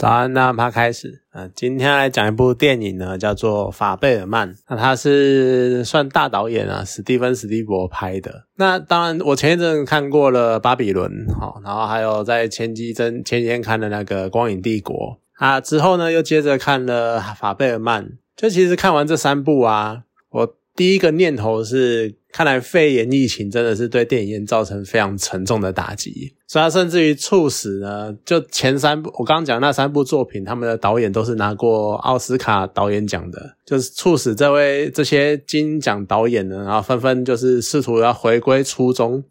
早安，那他开始。嗯，今天来讲一部电影呢，叫做《法贝尔曼》。那他是算大导演啊，史蒂芬·史蒂伯拍的。那当然，我前一阵看过了《巴比伦》，好，然后还有在前几阵前几天看的那个《光影帝国》啊，之后呢又接着看了《法贝尔曼》。就其实看完这三部啊，我。第一个念头是，看来肺炎疫情真的是对电影院造成非常沉重的打击，所以它甚至于促使呢，就前三部我刚刚讲那三部作品，他们的导演都是拿过奥斯卡导演奖的，就是促使这位这些金奖导演呢，然后纷纷就是试图要回归初衷，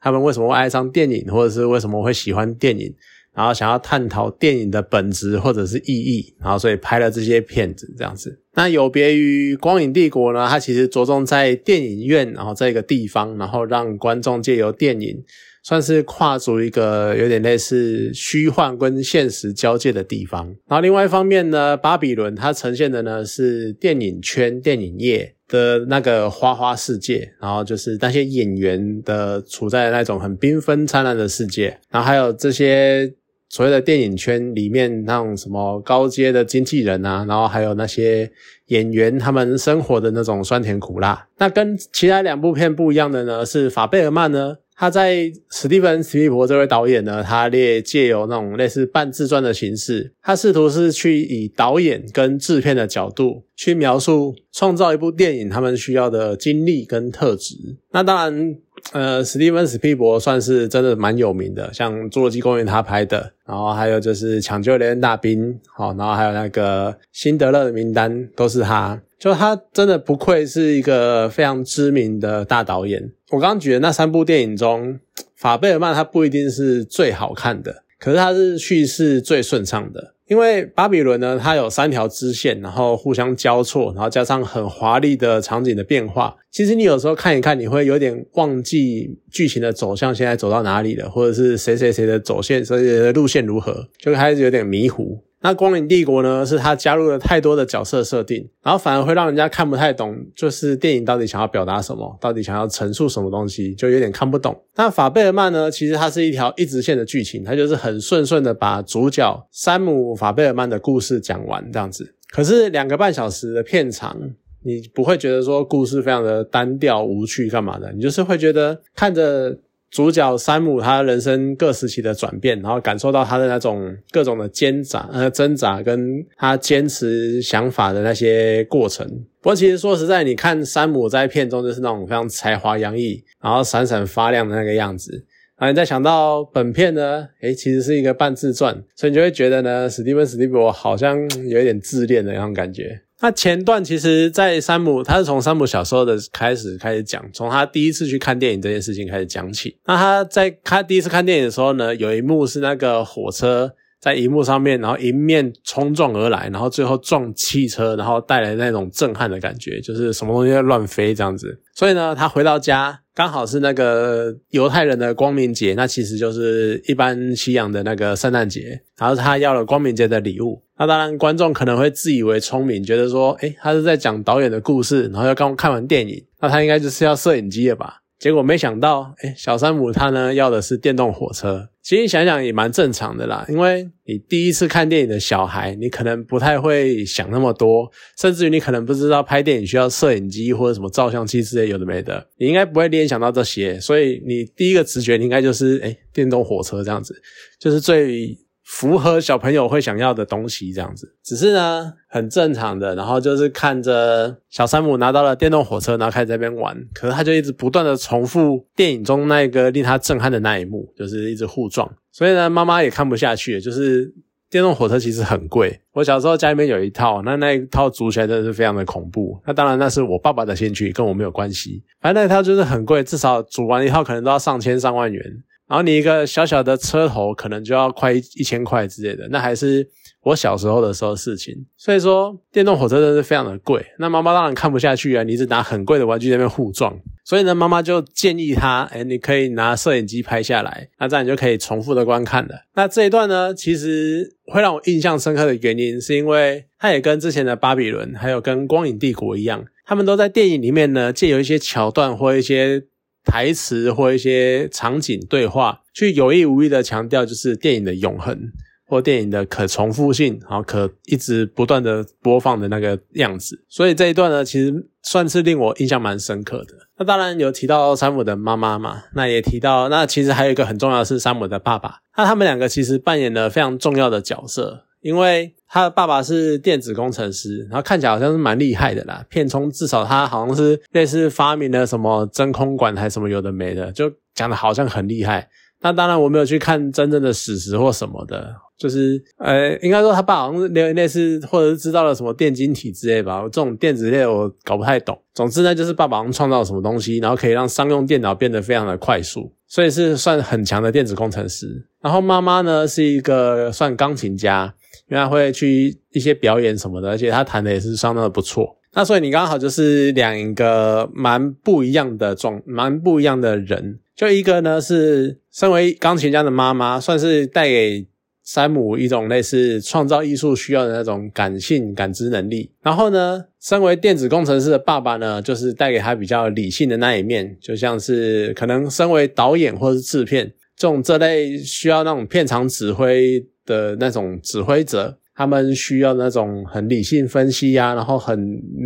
他们为什么会爱上电影，或者是为什么会喜欢电影？然后想要探讨电影的本质或者是意义，然后所以拍了这些片子这样子。那有别于《光影帝国》呢，它其实着重在电影院，然后这个地方，然后让观众借由电影，算是跨足一个有点类似虚幻跟现实交界的地方。然后另外一方面呢，《巴比伦》它呈现的呢是电影圈、电影业的那个花花世界，然后就是那些演员的处在那种很缤纷灿烂的世界，然后还有这些。所谓的电影圈里面那种什么高阶的经纪人啊，然后还有那些演员他们生活的那种酸甜苦辣。那跟其他两部片不一样的呢，是法贝尔曼呢，他在史蒂芬·史蒂伯这位导演呢，他列借由那种类似半自传的形式，他试图是去以导演跟制片的角度去描述创造一部电影他们需要的经历跟特质。那当然。呃，史蒂芬·史皮伯算是真的蛮有名的，像《侏罗纪公园》他拍的，然后还有就是《抢救雷恩大兵》，好，然后还有那个《辛德勒的名单》都是他，就他真的不愧是一个非常知名的大导演。我刚刚举的那三部电影中，法贝尔曼他不一定是最好看的，可是他是叙事最顺畅的。因为巴比伦呢，它有三条支线，然后互相交错，然后加上很华丽的场景的变化。其实你有时候看一看，你会有点忘记剧情的走向，现在走到哪里了，或者是谁谁谁的走线，谁谁的路线如何，就开始有点迷糊。那《光影帝国》呢，是他加入了太多的角色设定，然后反而会让人家看不太懂，就是电影到底想要表达什么，到底想要陈述什么东西，就有点看不懂。那《法贝尔曼》呢，其实它是一条一直线的剧情，它就是很顺顺的把主角山姆·法贝尔曼的故事讲完这样子。可是两个半小时的片长，你不会觉得说故事非常的单调无趣干嘛的，你就是会觉得看着。主角山姆他人生各时期的转变，然后感受到他的那种各种的挣扎、呃挣扎，跟他坚持想法的那些过程。不过其实说实在，你看山姆在片中就是那种非常才华洋溢，然后闪闪发亮的那个样子。然后你再想到本片呢，诶，其实是一个半自传，所以你就会觉得呢，史蒂芬·史蒂伯好像有一点自恋的那种感觉。那前段其实，在山姆，他是从山姆小时候的开始开始讲，从他第一次去看电影这件事情开始讲起。那他在他第一次看电影的时候呢，有一幕是那个火车在荧幕上面，然后迎面冲撞而来，然后最后撞汽车，然后带来那种震撼的感觉，就是什么东西在乱飞这样子。所以呢，他回到家。刚好是那个犹太人的光明节，那其实就是一般西洋的那个圣诞节。然后他要了光明节的礼物，那当然观众可能会自以为聪明，觉得说，诶，他是在讲导演的故事，然后要刚看完电影，那他应该就是要摄影机了吧？结果没想到，哎，小山姆他呢要的是电动火车。其实想想也蛮正常的啦，因为你第一次看电影的小孩，你可能不太会想那么多，甚至于你可能不知道拍电影需要摄影机或者什么照相机之类有的没的，你应该不会联想到这些，所以你第一个直觉应该就是，哎，电动火车这样子，就是最。符合小朋友会想要的东西，这样子，只是呢，很正常的。然后就是看着小山姆拿到了电动火车，然后开始在那边玩。可是他就一直不断的重复电影中那个令他震撼的那一幕，就是一直互撞。所以呢，妈妈也看不下去，就是电动火车其实很贵。我小时候家里面有一套，那那一套组起来真的是非常的恐怖。那当然那是我爸爸的兴趣，跟我没有关系。反正那一套就是很贵，至少组完一套可能都要上千上万元。然后你一个小小的车头可能就要快一一千块之类的，那还是我小时候的时候事情。所以说电动火车真是非常的贵，那妈妈当然看不下去啊，你一直拿很贵的玩具在那边互撞。所以呢，妈妈就建议他，哎，你可以拿摄影机拍下来，那这样你就可以重复的观看了。那这一段呢，其实会让我印象深刻的原因，是因为它也跟之前的巴比伦，还有跟光影帝国一样，他们都在电影里面呢，借由一些桥段或一些。台词或一些场景对话，去有意无意的强调就是电影的永恒，或电影的可重复性，然后可一直不断的播放的那个样子。所以这一段呢，其实算是令我印象蛮深刻的。那当然有提到山姆的妈妈嘛，那也提到，那其实还有一个很重要的是山姆的爸爸。那他们两个其实扮演了非常重要的角色，因为他的爸爸是电子工程师，然后看起来好像是蛮厉害的啦。片冲至少他好像是类似发明了什么真空管还什么有的没的，就讲的好像很厉害。那当然我没有去看真正的史实或什么的，就是呃，应该说他爸好像是类似或者是知道了什么电晶体之类吧。这种电子类我搞不太懂。总之呢，就是爸爸好像创造了什么东西，然后可以让商用电脑变得非常的快速，所以是算很强的电子工程师。然后妈妈呢是一个算钢琴家，因为他会去一些表演什么的，而且他弹的也是相当的不错。那所以你刚好就是两个蛮不一样的状，蛮不一样的人。就一个呢，是身为钢琴家的妈妈，算是带给山姆一种类似创造艺术需要的那种感性感知能力。然后呢，身为电子工程师的爸爸呢，就是带给他比较理性的那一面，就像是可能身为导演或是制片这种这类需要那种片场指挥的那种指挥者。他们需要那种很理性分析呀，然后很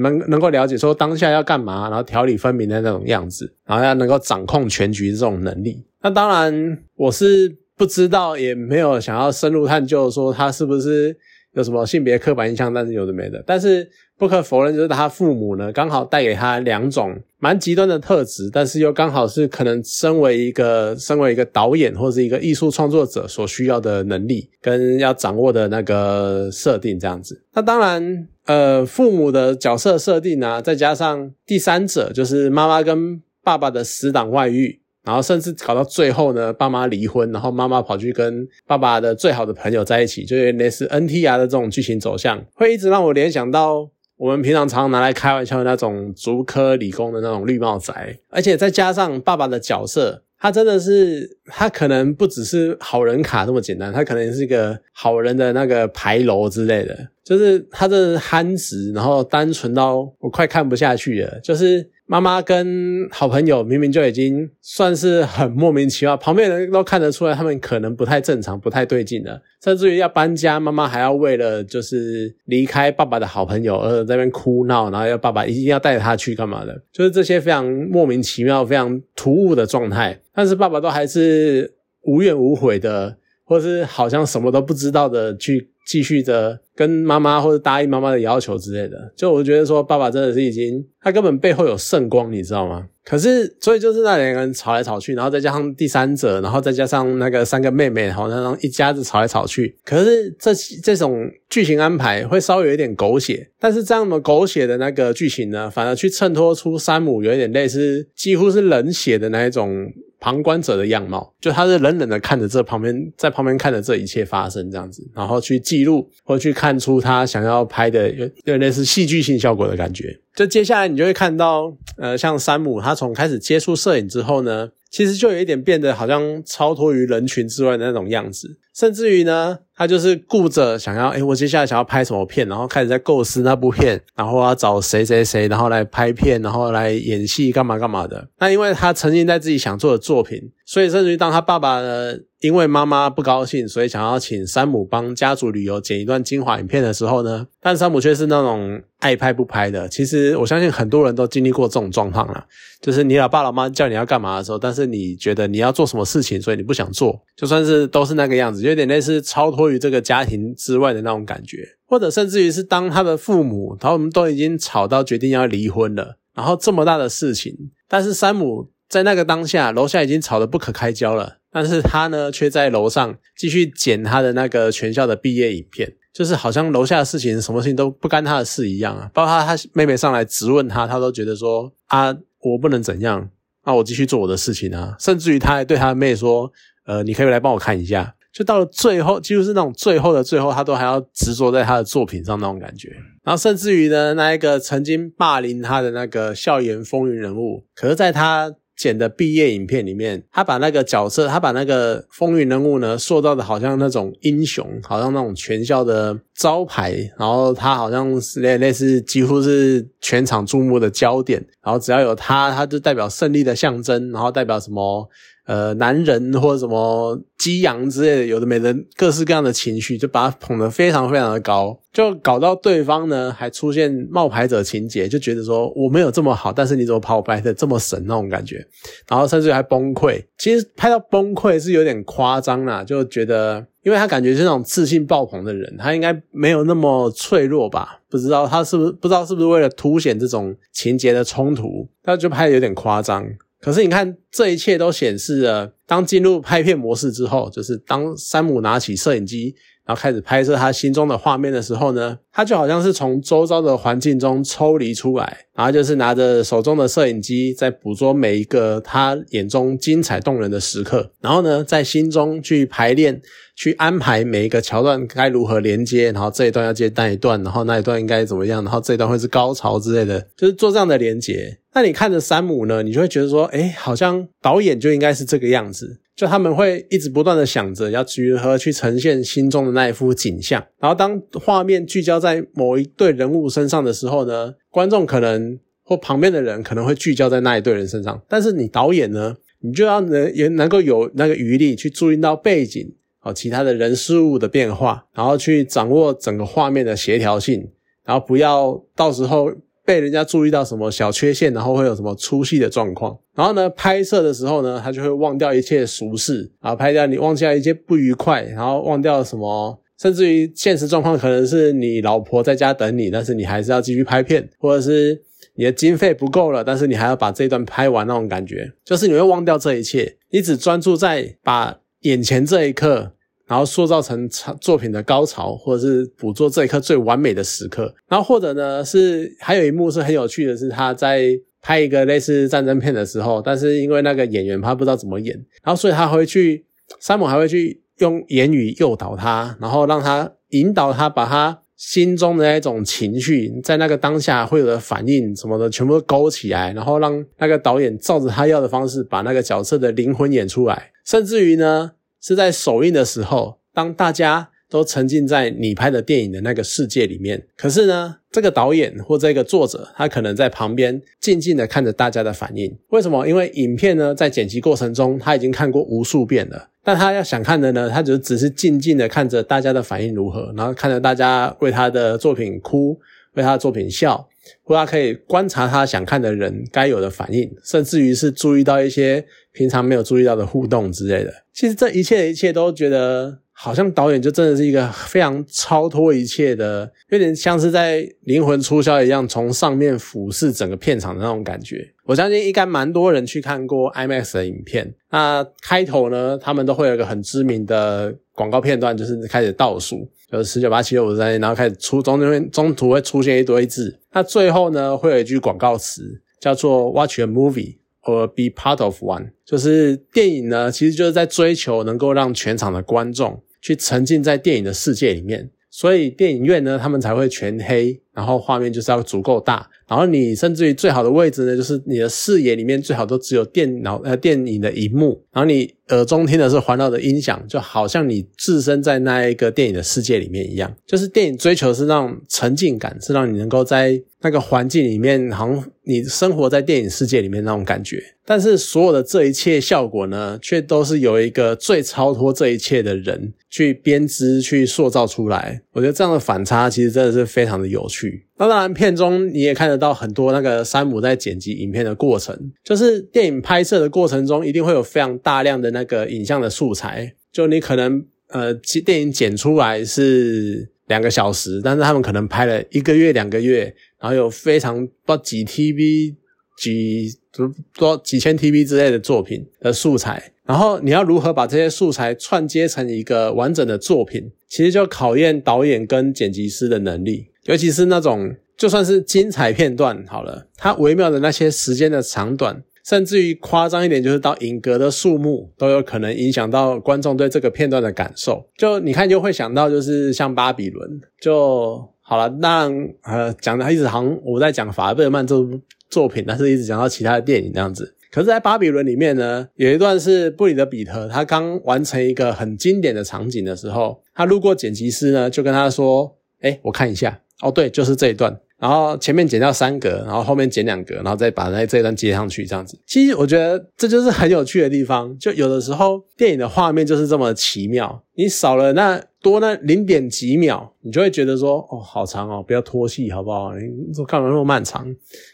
能能够了解说当下要干嘛，然后条理分明的那种样子，然后要能够掌控全局这种能力。那当然，我是不知道，也没有想要深入探究说他是不是有什么性别刻板印象，但是有的没的。但是不可否认，就是他父母呢，刚好带给他两种。蛮极端的特质，但是又刚好是可能身为一个身为一个导演或者一个艺术创作者所需要的能力跟要掌握的那个设定这样子。那当然，呃，父母的角色设定啊，再加上第三者就是妈妈跟爸爸的死党外遇，然后甚至搞到最后呢，爸妈离婚，然后妈妈跑去跟爸爸的最好的朋友在一起，就类似 NTR 的这种剧情走向，会一直让我联想到。我们平常常拿来开玩笑的那种竹科理工的那种绿帽宅，而且再加上爸爸的角色，他真的是他可能不只是好人卡那么简单，他可能是一个好人的那个牌楼之类的，就是他的憨直，然后单纯到我快看不下去了，就是。妈妈跟好朋友明明就已经算是很莫名其妙，旁边人都看得出来他们可能不太正常、不太对劲了。甚至于要搬家，妈妈还要为了就是离开爸爸的好朋友而在那边哭闹，然后要爸爸一定要带他去干嘛的，就是这些非常莫名其妙、非常突兀的状态。但是爸爸都还是无怨无悔的，或是好像什么都不知道的去。继续着跟妈妈或者答应妈妈的要求之类的，就我觉得说爸爸真的是已经他根本背后有圣光，你知道吗？可是所以就是那两个人吵来吵去，然后再加上第三者，然后再加上那个三个妹妹，好像一家子吵来吵去。可是这这种剧情安排会稍微有一点狗血，但是这样的狗血的那个剧情呢，反而去衬托出山姆有一点类似几乎是冷血的那一种。旁观者的样貌，就他是冷冷的看着这旁边，在旁边看着这一切发生这样子，然后去记录或去看出他想要拍的有有类似戏剧性效果的感觉。就接下来你就会看到，呃，像山姆他从开始接触摄影之后呢。其实就有一点变得好像超脱于人群之外的那种样子，甚至于呢，他就是顾着想要，哎，我接下来想要拍什么片，然后开始在构思那部片，然后要找谁谁谁，然后来拍片，然后来演戏，干嘛干嘛的。那因为他沉浸在自己想做的作品，所以甚至于当他爸爸呢。因为妈妈不高兴，所以想要请山姆帮家族旅游剪一段精华影片的时候呢，但山姆却是那种爱拍不拍的。其实我相信很多人都经历过这种状况了，就是你老爸老妈叫你要干嘛的时候，但是你觉得你要做什么事情，所以你不想做，就算是都是那个样子，有点类似超脱于这个家庭之外的那种感觉，或者甚至于是当他的父母，他们都已经吵到决定要离婚了，然后这么大的事情，但是山姆在那个当下，楼下已经吵得不可开交了。但是他呢，却在楼上继续剪他的那个全校的毕业影片，就是好像楼下的事情，什么事情都不干他的事一样啊。包括他妹妹上来质问他，他都觉得说啊，我不能怎样，那我继续做我的事情啊。甚至于他还对他妹说，呃，你可以来帮我看一下。就到了最后，几乎是那种最后的最后，他都还要执着在他的作品上那种感觉。然后甚至于呢，那一个曾经霸凌他的那个校园风云人物，可是在他。剪的毕业影片里面，他把那个角色，他把那个风云人物呢塑造的好像那种英雄，好像那种全校的招牌，然后他好像是类类似几乎是全场注目的焦点，然后只要有他，他就代表胜利的象征，然后代表什么呃男人或者什么激昂之类的，有的没的各式各样的情绪，就把他捧得非常非常的高，就搞到对方呢还出现冒牌者情节，就觉得说我没有这么好，但是你怎么把我拍的这么神那种感觉，然后甚至还崩溃。其实拍到崩溃是有点夸张啦，就觉得因为他感觉是那种自信爆棚的人，他应该没有那么脆弱吧。不知道他是不是不知道是不是为了凸显这种情节的冲突，他就拍的有点夸张。可是你看，这一切都显示了，当进入拍片模式之后，就是当山姆拿起摄影机，然后开始拍摄他心中的画面的时候呢，他就好像是从周遭的环境中抽离出来，然后就是拿着手中的摄影机，在捕捉每一个他眼中精彩动人的时刻，然后呢，在心中去排练。去安排每一个桥段该如何连接，然后这一段要接那一段，然后那一段应该怎么样，然后这一段会是高潮之类的，就是做这样的连接。那你看着山姆呢，你就会觉得说，哎，好像导演就应该是这个样子，就他们会一直不断的想着要如何去呈现心中的那一幅景象。然后当画面聚焦在某一对人物身上的时候呢，观众可能或旁边的人可能会聚焦在那一对人身上，但是你导演呢，你就要能也能够有那个余力去注意到背景。哦，其他的人事物的变化，然后去掌握整个画面的协调性，然后不要到时候被人家注意到什么小缺陷，然后会有什么出戏的状况。然后呢，拍摄的时候呢，他就会忘掉一切俗事，然后拍掉你忘掉一些不愉快，然后忘掉什么，甚至于现实状况可能是你老婆在家等你，但是你还是要继续拍片，或者是你的经费不够了，但是你还要把这一段拍完那种感觉，就是你会忘掉这一切，你只专注在把眼前这一刻。然后塑造成作品的高潮，或者是捕捉这一刻最完美的时刻。然后或者呢，是还有一幕是很有趣的，是他在拍一个类似战争片的时候，但是因为那个演员他不知道怎么演，然后所以他会去，山姆还会去用言语诱导他，然后让他引导他把他心中的那种情绪，在那个当下会有的反应什么的全部勾起来，然后让那个导演照着他要的方式把那个角色的灵魂演出来，甚至于呢。是在首映的时候，当大家都沉浸在你拍的电影的那个世界里面，可是呢，这个导演或这个作者，他可能在旁边静静的看着大家的反应。为什么？因为影片呢，在剪辑过程中他已经看过无数遍了，但他要想看的呢，他就只是静静的看着大家的反应如何，然后看着大家为他的作品哭，为他的作品笑。或他可以观察他想看的人该有的反应，甚至于是注意到一些平常没有注意到的互动之类的。其实这一切的一切都觉得好像导演就真的是一个非常超脱一切的，有点像是在灵魂出窍一样，从上面俯视整个片场的那种感觉。我相信应该蛮多人去看过 IMAX 的影片。那开头呢，他们都会有一个很知名的广告片段，就是开始倒数。就是十九八七六五三，然后开始出中间中途会出现一堆字，那最后呢会有一句广告词叫做 “Watch a movie or be part of one”，就是电影呢其实就是在追求能够让全场的观众去沉浸在电影的世界里面，所以电影院呢他们才会全黑，然后画面就是要足够大。然后你甚至于最好的位置呢，就是你的视野里面最好都只有电脑呃电影的荧幕，然后你耳中听的是环绕的音响，就好像你置身在那一个电影的世界里面一样。就是电影追求是那种沉浸感，是让你能够在那个环境里面，好像你生活在电影世界里面那种感觉。但是所有的这一切效果呢，却都是由一个最超脱这一切的人去编织、去塑造出来。我觉得这样的反差其实真的是非常的有趣。那当然，片中你也看得到很多那个山姆在剪辑影片的过程，就是电影拍摄的过程中，一定会有非常大量的那个影像的素材。就你可能呃，其电影剪出来是两个小时，但是他们可能拍了一个月、两个月，然后有非常不知道几 TB、几多多几千 TB 之类的作品的素材，然后你要如何把这些素材串接成一个完整的作品，其实就考验导演跟剪辑师的能力。尤其是那种就算是精彩片段好了，它微妙的那些时间的长短，甚至于夸张一点，就是到影格的数目，都有可能影响到观众对这个片段的感受。就你看，就会想到就是像巴比伦就好了。那呃，讲的一直好像我在讲法贝尔曼这部作品，但是一直讲到其他的电影这样子。可是，在巴比伦里面呢，有一段是布里德比特他刚完成一个很经典的场景的时候，他路过剪辑师呢，就跟他说：“哎，我看一下。”哦，对，就是这一段。然后前面剪掉三格，然后后面剪两格，然后再把那这一段接上去，这样子。其实我觉得这就是很有趣的地方。就有的时候电影的画面就是这么奇妙，你少了那多那零点几秒，你就会觉得说，哦，好长哦，不要拖戏好不好？你说干嘛那么漫长？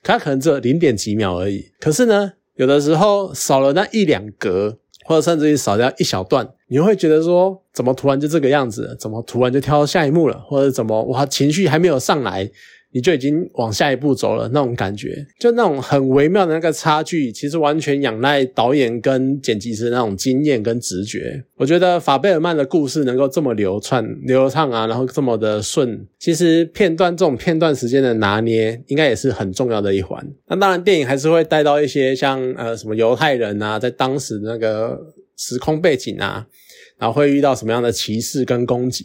它可能只有零点几秒而已。可是呢，有的时候少了那一两格。或者甚至于少掉一小段，你会觉得说，怎么突然就这个样子？怎么突然就跳到下一幕了？或者怎么哇，情绪还没有上来？你就已经往下一步走了，那种感觉，就那种很微妙的那个差距，其实完全仰赖导演跟剪辑师那种经验跟直觉。我觉得法贝尔曼的故事能够这么流畅、流畅啊，然后这么的顺，其实片段这种片段时间的拿捏，应该也是很重要的一环。那当然，电影还是会带到一些像呃什么犹太人啊，在当时那个时空背景啊，然后会遇到什么样的歧视跟攻击。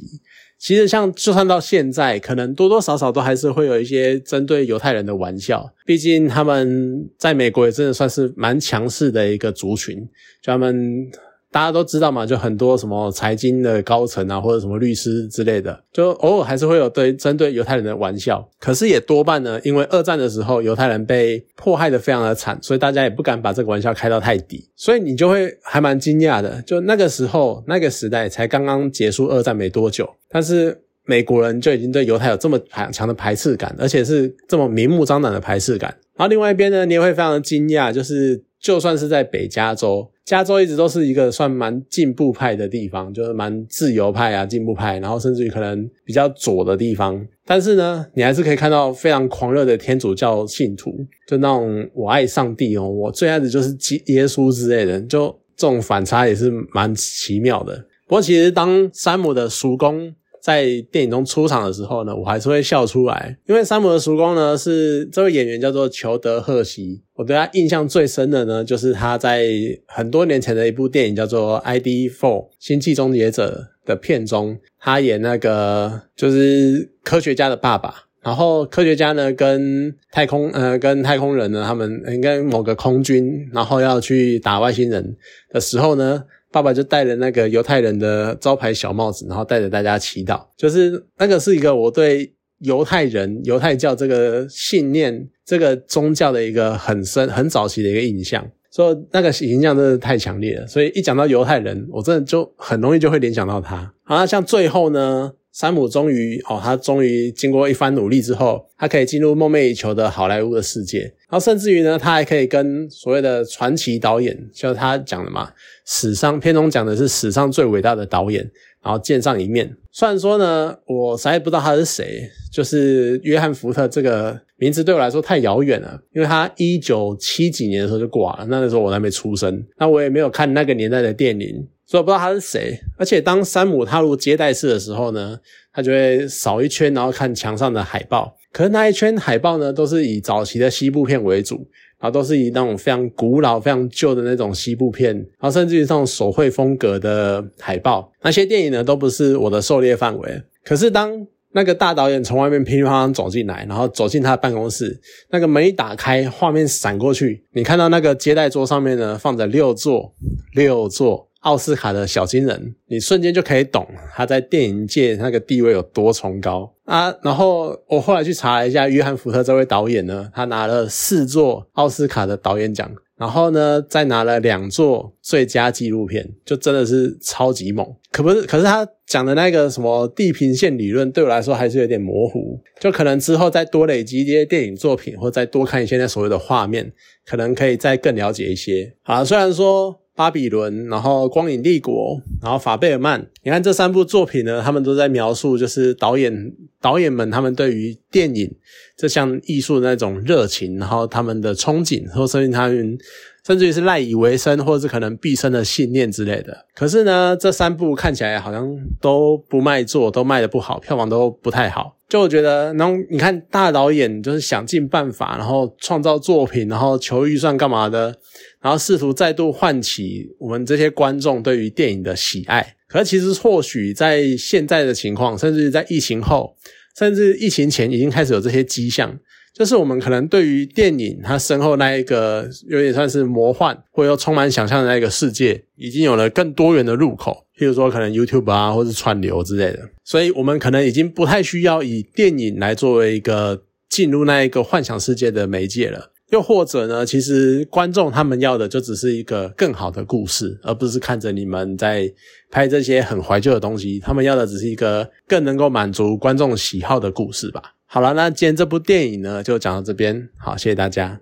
其实，像就算到现在，可能多多少少都还是会有一些针对犹太人的玩笑。毕竟他们在美国也真的算是蛮强势的一个族群，就他们。大家都知道嘛，就很多什么财经的高层啊，或者什么律师之类的，就偶尔还是会有对针对犹太人的玩笑。可是也多半呢，因为二战的时候犹太人被迫害的非常的惨，所以大家也不敢把这个玩笑开到太低。所以你就会还蛮惊讶的，就那个时候那个时代才刚刚结束二战没多久，但是美国人就已经对犹太有这么排强的排斥感，而且是这么明目张胆的排斥感。然后另外一边呢，你也会非常的惊讶，就是就算是在北加州。加州一直都是一个算蛮进步派的地方，就是蛮自由派啊，进步派，然后甚至于可能比较左的地方。但是呢，你还是可以看到非常狂热的天主教信徒，就那种我爱上帝哦，我最爱的就是耶稣之类的，就这种反差也是蛮奇妙的。不过其实当山姆的叔公。在电影中出场的时候呢，我还是会笑出来，因为山姆的叔公呢是这位演员叫做裘德·赫西，我对他印象最深的呢，就是他在很多年前的一部电影叫做《ID Four 星际终结者》的片中，他演那个就是科学家的爸爸，然后科学家呢跟太空呃跟太空人呢，他们应该某个空军，然后要去打外星人的时候呢。爸爸就戴了那个犹太人的招牌小帽子，然后带着大家祈祷。就是那个是一个我对犹太人、犹太教这个信念、这个宗教的一个很深、很早期的一个印象。所以那个形象真的太强烈了。所以一讲到犹太人，我真的就很容易就会联想到他。好，像最后呢？山姆终于哦，他终于经过一番努力之后，他可以进入梦寐以求的好莱坞的世界。然后甚至于呢，他还可以跟所谓的传奇导演，就是他讲的嘛，史上片中讲的是史上最伟大的导演，然后见上一面。虽然说呢，我实在不知道他是谁，就是约翰福特这个名字对我来说太遥远了，因为他一九七几年的时候就挂了，那个时候我还没出生，那我也没有看那个年代的电影。所以我不知道他是谁，而且当山姆踏入接待室的时候呢，他就会扫一圈，然后看墙上的海报。可是那一圈海报呢，都是以早期的西部片为主，然后都是以那种非常古老、非常旧的那种西部片，然后甚至于这种手绘风格的海报。那些电影呢，都不是我的狩猎范围。可是当那个大导演从外面噼里啪啦走进来，然后走进他的办公室，那个门一打开，画面闪过去，你看到那个接待桌上面呢，放着六座，六座。奥斯卡的小金人，你瞬间就可以懂他在电影界那个地位有多崇高啊！然后我后来去查了一下，约翰福特这位导演呢，他拿了四座奥斯卡的导演奖，然后呢再拿了两座最佳纪录片，就真的是超级猛。可不是，可是他讲的那个什么地平线理论，对我来说还是有点模糊。就可能之后再多累积一些电影作品，或再多看一些那所谓的画面，可能可以再更了解一些。好，虽然说。巴比伦，然后光影帝国，然后法贝尔曼，你看这三部作品呢，他们都在描述，就是导演导演们他们对于电影这项艺术的那种热情，然后他们的憧憬，或甚至他们甚至于是赖以为生，或者是可能毕生的信念之类的。可是呢，这三部看起来好像都不卖座，都卖的不好，票房都不太好。就我觉得，然后你看大导演就是想尽办法，然后创造作品，然后求预算干嘛的。然后试图再度唤起我们这些观众对于电影的喜爱，可是其实或许在现在的情况，甚至在疫情后，甚至疫情前，已经开始有这些迹象，就是我们可能对于电影它身后那一个有点算是魔幻或又充满想象的那个世界，已经有了更多元的入口，譬如说可能 YouTube 啊，或是串流之类的，所以我们可能已经不太需要以电影来作为一个。进入那一个幻想世界的媒介了。又或者呢，其实观众他们要的就只是一个更好的故事，而不是看着你们在拍这些很怀旧的东西。他们要的只是一个更能够满足观众喜好的故事吧。好了，那今天这部电影呢，就讲到这边。好，谢谢大家。